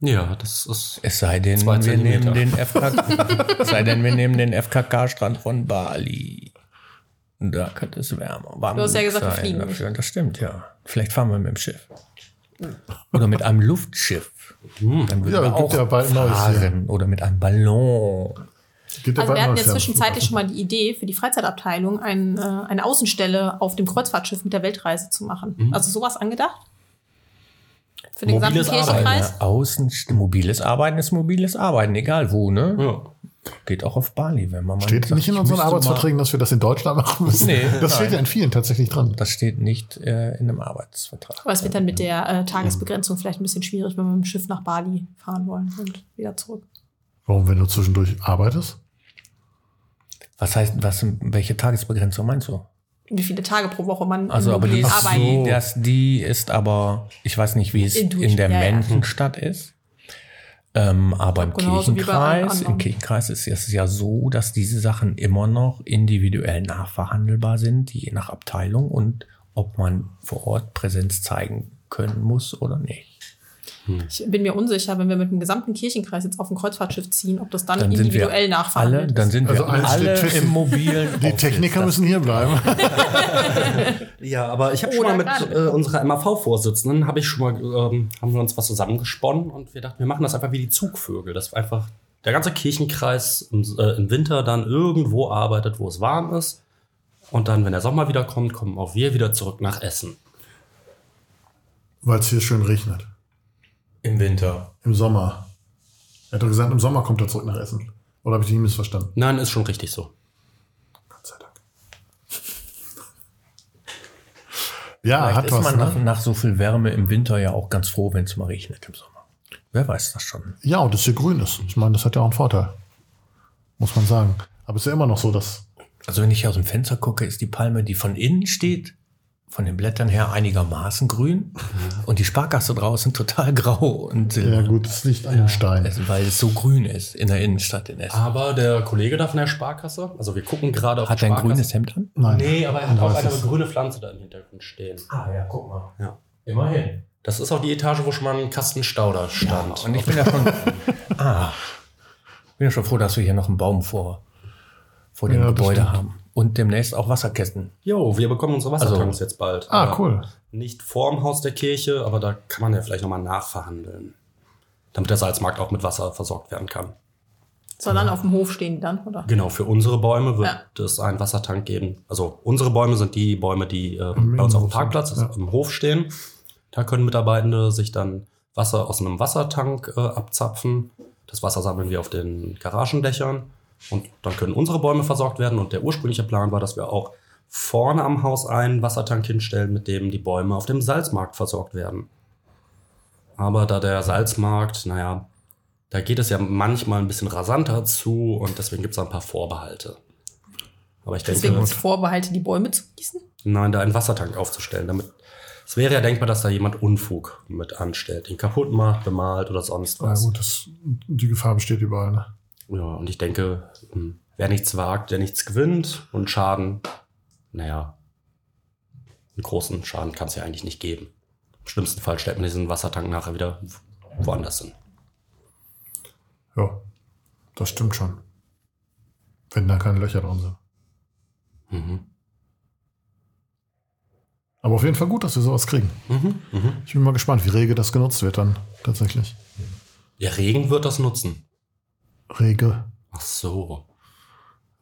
Ja, das ist. Es sei denn, Zwei wir nehmen den FKK, <laughs> es sei denn, wir nehmen den FKK-Strand von Bali. Da könnte es wärmer. Warm Du hast ja gesagt, wir sein fliegen dafür. Das stimmt, ja. Vielleicht fahren wir mit dem Schiff. Oder mit einem Luftschiff. Dann würden Ja, wir gibt auch ja bald Neues fahren. Oder mit einem Ballon. Ja Also wir hatten neues ja zwischenzeitlich schon mal die Idee, für die Freizeitabteilung ein, äh, eine Außenstelle auf dem Kreuzfahrtschiff mit der Weltreise zu machen. Mhm. Also sowas angedacht? Für den Mobiles gesamten Arbeiten, Kirchenkreis? Eine Außen mobiles Arbeiten ist mobiles Arbeiten, egal wo, ne? Ja. Geht auch auf Bali, wenn man mal Steht sagt, nicht in unseren Arbeitsverträgen, dass wir das in Deutschland machen müssen. Nee, das steht nein. ja in vielen tatsächlich dran. Das steht nicht äh, in einem Arbeitsvertrag. Aber es wird dann mit der äh, Tagesbegrenzung vielleicht ein bisschen schwierig, wenn wir mit dem Schiff nach Bali fahren wollen und wieder zurück. Warum, wenn du zwischendurch arbeitest? Was heißt, was, welche Tagesbegrenzung meinst du? Wie viele Tage pro Woche man Also, aber die, arbeiten. so, das, die ist aber, ich weiß nicht, wie es In in, der ja, ja. Menschenstadt ist. Ähm, aber im Kirchenkreis, im. Kirchenkreis ist es ja so, dass diese Sachen immer noch individuell nachverhandelbar sind, je nach Abteilung und ob man vor Ort Präsenz zeigen können muss oder nicht. Ich bin mir unsicher, wenn wir mit dem gesamten Kirchenkreis jetzt auf ein Kreuzfahrtschiff ziehen, ob das dann, Dann individuell alle, nachverhandelt dann ist. sind wir Also alle im mobilen Die. Techniker müssen hier bleiben. <laughs> Ja, aber ich habe schon mal mit äh, unserer MAV-Vorsitzenden, habe ich schon mal, ähm, haben wir uns was zusammengesponnen und wir dachten, wir machen das einfach wie die Zugvögel. Das war einfach der ganze Kirchenkreis im, äh, im Winter dann irgendwo arbeitet, wo es warm ist. Und dann, wenn der Sommer wieder kommt, kommen auch wir wieder zurück nach Essen. Weil es hier schön regnet. Im Winter. Im Sommer. Er hat doch gesagt, im Sommer kommt er zurück nach Essen. Oder habe ich dich missverstanden? Nein, ist schon richtig so. Gott sei Dank. <laughs> Ja, Vielleicht hat ist was. man nach, Ne? nach so viel Wärme im Winter ja auch ganz froh, wenn es mal regnet im Sommer. Wer weiß das schon? Ja, und dass hier grün ist. Ich meine, das hat ja auch einen Vorteil. Muss man sagen. Aber es ist ja immer noch so, dass. Also wenn ich hier aus dem Fenster gucke, ist die Palme, die von innen steht, von den Blättern her einigermaßen grün und die Sparkasse draußen total grau und Ja, silber. gut, es liegt an dem Stein. Weil es so grün ist in der Innenstadt in Essen. Aber der Kollege da von der Sparkasse, also wir gucken gerade auf Hat die er ein Sparkasse. grünes Hemd an? Nein. Nee, aber er hat auch eine grüne Pflanze da im Hintergrund stehen. Ah ja, guck mal. Ja. Immerhin. Das ist auch die Etage, wo schon mal ein Kasten Stauder stand. Und ich bin ja schon. <laughs> ah. Bin ja schon froh, dass wir hier noch einen Baum vor, vor dem Ja, das Gebäude haben. Und demnächst auch Wasserkästen. Jo, wir bekommen unsere Wassertanks Also- jetzt bald. Ah, cool. Nicht vorm Haus der Kirche, aber da kann man ja vielleicht nochmal nachverhandeln. Damit der Salzmarkt auch mit Wasser versorgt werden kann. Soll dann auf dem Hof stehen dann, oder? Genau, für unsere Bäume wird Ja. es einen Wassertank geben. Also unsere Bäume sind die Bäume, die äh, bei uns auf dem Parkplatz Ja. im Hof stehen. Da können Mitarbeitende sich dann Wasser aus einem Wassertank äh, abzapfen. Das Wasser sammeln wir auf den Garagendächern. Und dann können unsere Bäume versorgt werden. Und der ursprüngliche Plan war, dass wir auch vorne am Haus einen Wassertank hinstellen, mit dem die Bäume auf dem Salzmarkt versorgt werden. Aber da der Salzmarkt, naja, da geht es ja manchmal ein bisschen rasanter zu und deswegen gibt es ein paar Vorbehalte. Aber ich denke, Deswegen uns Vorbehalte, die Bäume zu gießen. nein, da einen Wassertank aufzustellen, damit es wäre ja denkbar, dass da jemand Unfug mit anstellt, ihn kaputt macht, bemalt oder sonst Ja, was. gut, das, die Gefahr besteht überall. Ne? Ja, und ich denke, hm, wer nichts wagt, der nichts gewinnt und Schaden, naja, einen großen Schaden kann es ja eigentlich nicht geben. Im schlimmsten Fall stellt man diesen Wassertank nachher wieder woanders hin. Ja, das stimmt schon. Wenn da keine Löcher drin sind. Mhm. Aber auf jeden Fall gut, dass wir sowas kriegen. Mhm. Mhm. Ich bin mal gespannt, wie rege das genutzt wird dann tatsächlich. Der Regen wird das nutzen. Rege. Ach so.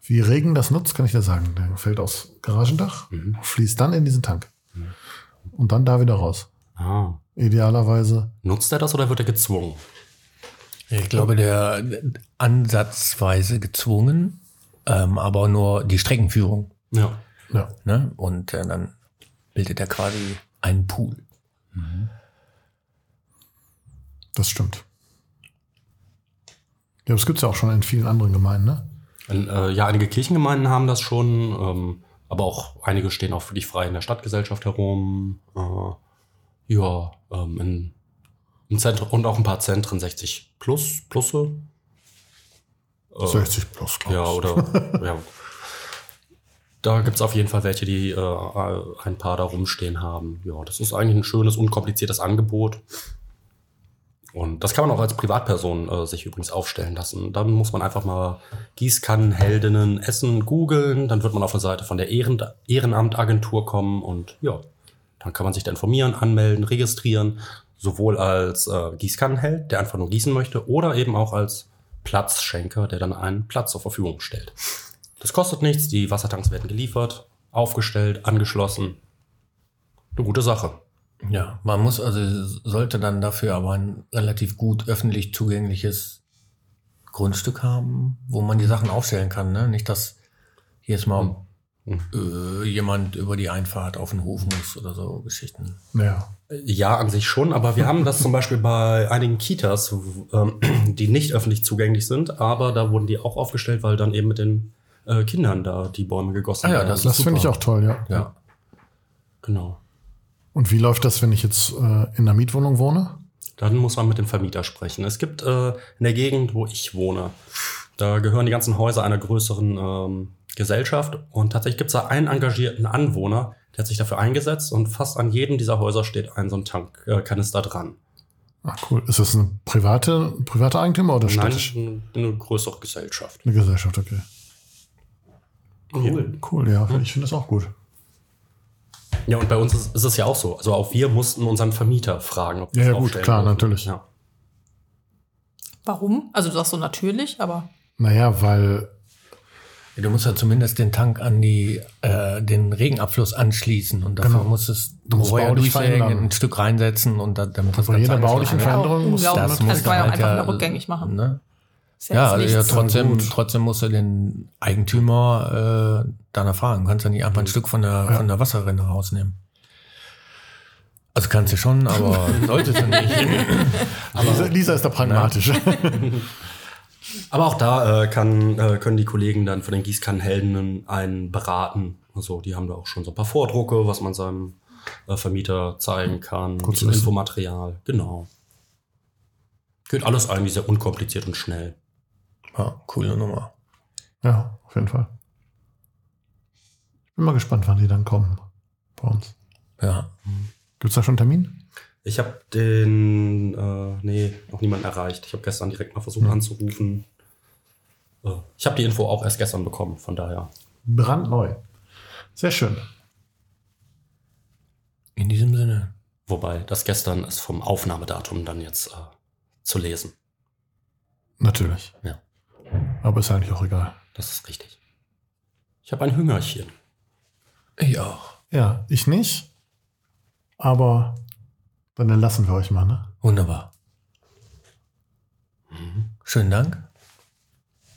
Wie Regen das nutzt, kann ich dir sagen. Der fällt aufs Garagendach, Mhm. fließt dann in diesen Tank. Und dann da wieder raus. Ah. Idealerweise. Nutzt er das oder wird er gezwungen? Ich glaube, der ansatzweise gezwungen, ähm, aber nur die Streckenführung. Ja. Ja. Ne? Und äh, dann bildet er quasi einen Pool. Das stimmt. Ja, das gibt es ja auch schon in vielen anderen Gemeinden, ne? Und, äh, ja, einige Kirchengemeinden haben das schon, ähm, aber auch einige stehen auch völlig frei in der Stadtgesellschaft herum. Äh, ja, ähm, in, im Zentrum und auch ein paar Zentren 60 plus, plusse. Äh, 60 plus, glaub Ja, oder <laughs> ja. Da gibt es auf jeden Fall welche, die äh, ein paar da rumstehen haben. Ja, das ist eigentlich ein schönes, unkompliziertes Angebot. Und das kann man auch als Privatperson äh, sich übrigens aufstellen lassen. Dann muss man einfach mal Gießkannenheldinnen Essen googeln. Dann wird man auf eine Seite von der Ehren Ehrenamtagentur kommen und ja, dann kann man sich da informieren, anmelden, registrieren. Sowohl als äh, Gießkannenheld, der einfach nur gießen möchte, oder eben auch als Platzschenker, der dann einen Platz zur Verfügung stellt. Das kostet nichts, die Wassertanks werden geliefert, aufgestellt, angeschlossen. Eine gute Sache. Ja, man muss also sollte dann dafür aber ein relativ gut öffentlich zugängliches Grundstück haben, wo man die Sachen aufstellen kann. Ne? Nicht, dass jetzt mal Hm. äh, jemand über die Einfahrt auf den Hof muss oder so Geschichten. Ja. Ja, an sich schon, aber wir haben das zum Beispiel bei einigen Kitas, ähm, die nicht öffentlich zugänglich sind, aber da wurden die auch aufgestellt, weil dann eben mit den äh, Kindern da die Bäume gegossen Ah ja, werden. das Das finde ich auch toll, ja. Ja. Genau. Und wie läuft das, wenn ich jetzt äh, in einer Mietwohnung wohne? dann muss man mit dem Vermieter sprechen. Es gibt äh, in der Gegend, wo ich wohne, da gehören die ganzen Häuser einer größeren ähm, Gesellschaft und tatsächlich gibt es da einen engagierten Anwohner, der hat sich dafür eingesetzt und fast an jedem dieser Häuser steht ein so ein Tankkanister äh, dran. Ah, cool. Ist das eine private, private Eigentümer oder Nein, städtisch? eine, eine größere Gesellschaft. Eine Gesellschaft, okay. Cool. Cool, ja. Ich finde das auch gut. Ja, und bei uns ist, ist es ja auch so. Also auch wir mussten unseren Vermieter fragen, ob wir Ja, es ja, gut, aufstellen klar, dürfen. natürlich. Ja. Warum? Also du sagst so natürlich, aber Naja, weil, Du musst ja zumindest den Tank an die, äh, den Regenabfluss anschließen und dafür Genau. musst du es Du musst vorher baulich verändern. ein Stück reinsetzen und da, damit das Bei jeder Ganze baulichen. Veränderung muss das Das, muss kann man ja halt einfach ja- rückgängig machen. Ne? Ja, ja, trotzdem, trotzdem musst du den Eigentümer äh, danach fragen. Du kannst ja nicht einfach ein Stück von der, von der Wasserrinne rausnehmen. Also kannst du schon, aber <laughs> solltest du nicht. <laughs> Lisa, Lisa ist da pragmatisch. <laughs> Aber auch da äh, kann, äh, können die Kollegen dann von den Gießkannenheldinnen einen beraten. Also die haben da auch schon so ein paar Vordrucke, was man seinem äh, Vermieter zeigen kann. Wissen. Infomaterial. Genau. Geht alles eigentlich sehr unkompliziert und schnell. Ja, coole Nummer. ja, auf jeden Fall. Bin mal gespannt, wann die dann kommen bei uns. Ja. Gibt es da schon einen Termin? Ich habe den, äh, nee, noch niemanden erreicht. Ich habe gestern direkt mal versucht anzurufen. Äh, ich habe die Info auch erst gestern bekommen, von daher. Brandneu. Sehr schön. In diesem Sinne. Wobei das gestern ist vom Aufnahmedatum dann jetzt äh, zu lesen. Natürlich. Ja, Aber ist eigentlich auch egal. das ist richtig. Ich habe ein Hüngerchen. Ich auch. Ja, ich nicht. Aber dann entlassen wir euch mal, ne? Wunderbar. Schönen Dank.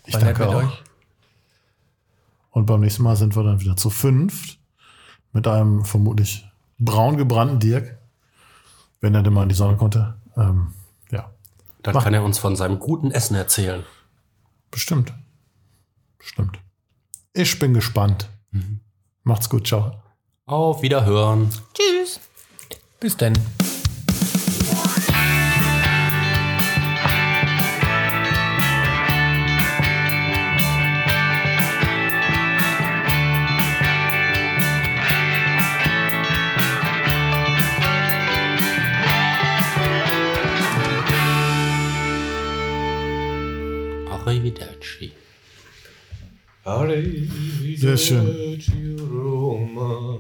Ich War danke auch. euch. Und beim nächsten Mal sind wir dann wieder zu fünft. Mit einem vermutlich braun gebrannten Dirk. Wenn er denn mal in die Sonne konnte. Ähm, ja, Dann Mach. kann er uns von seinem guten Essen erzählen. bestimmt. Bestimmt. Ich bin gespannt. Macht's gut, ciao. Auf Wiederhören. Tschüss. Bis denn. Sehr schön. Roma.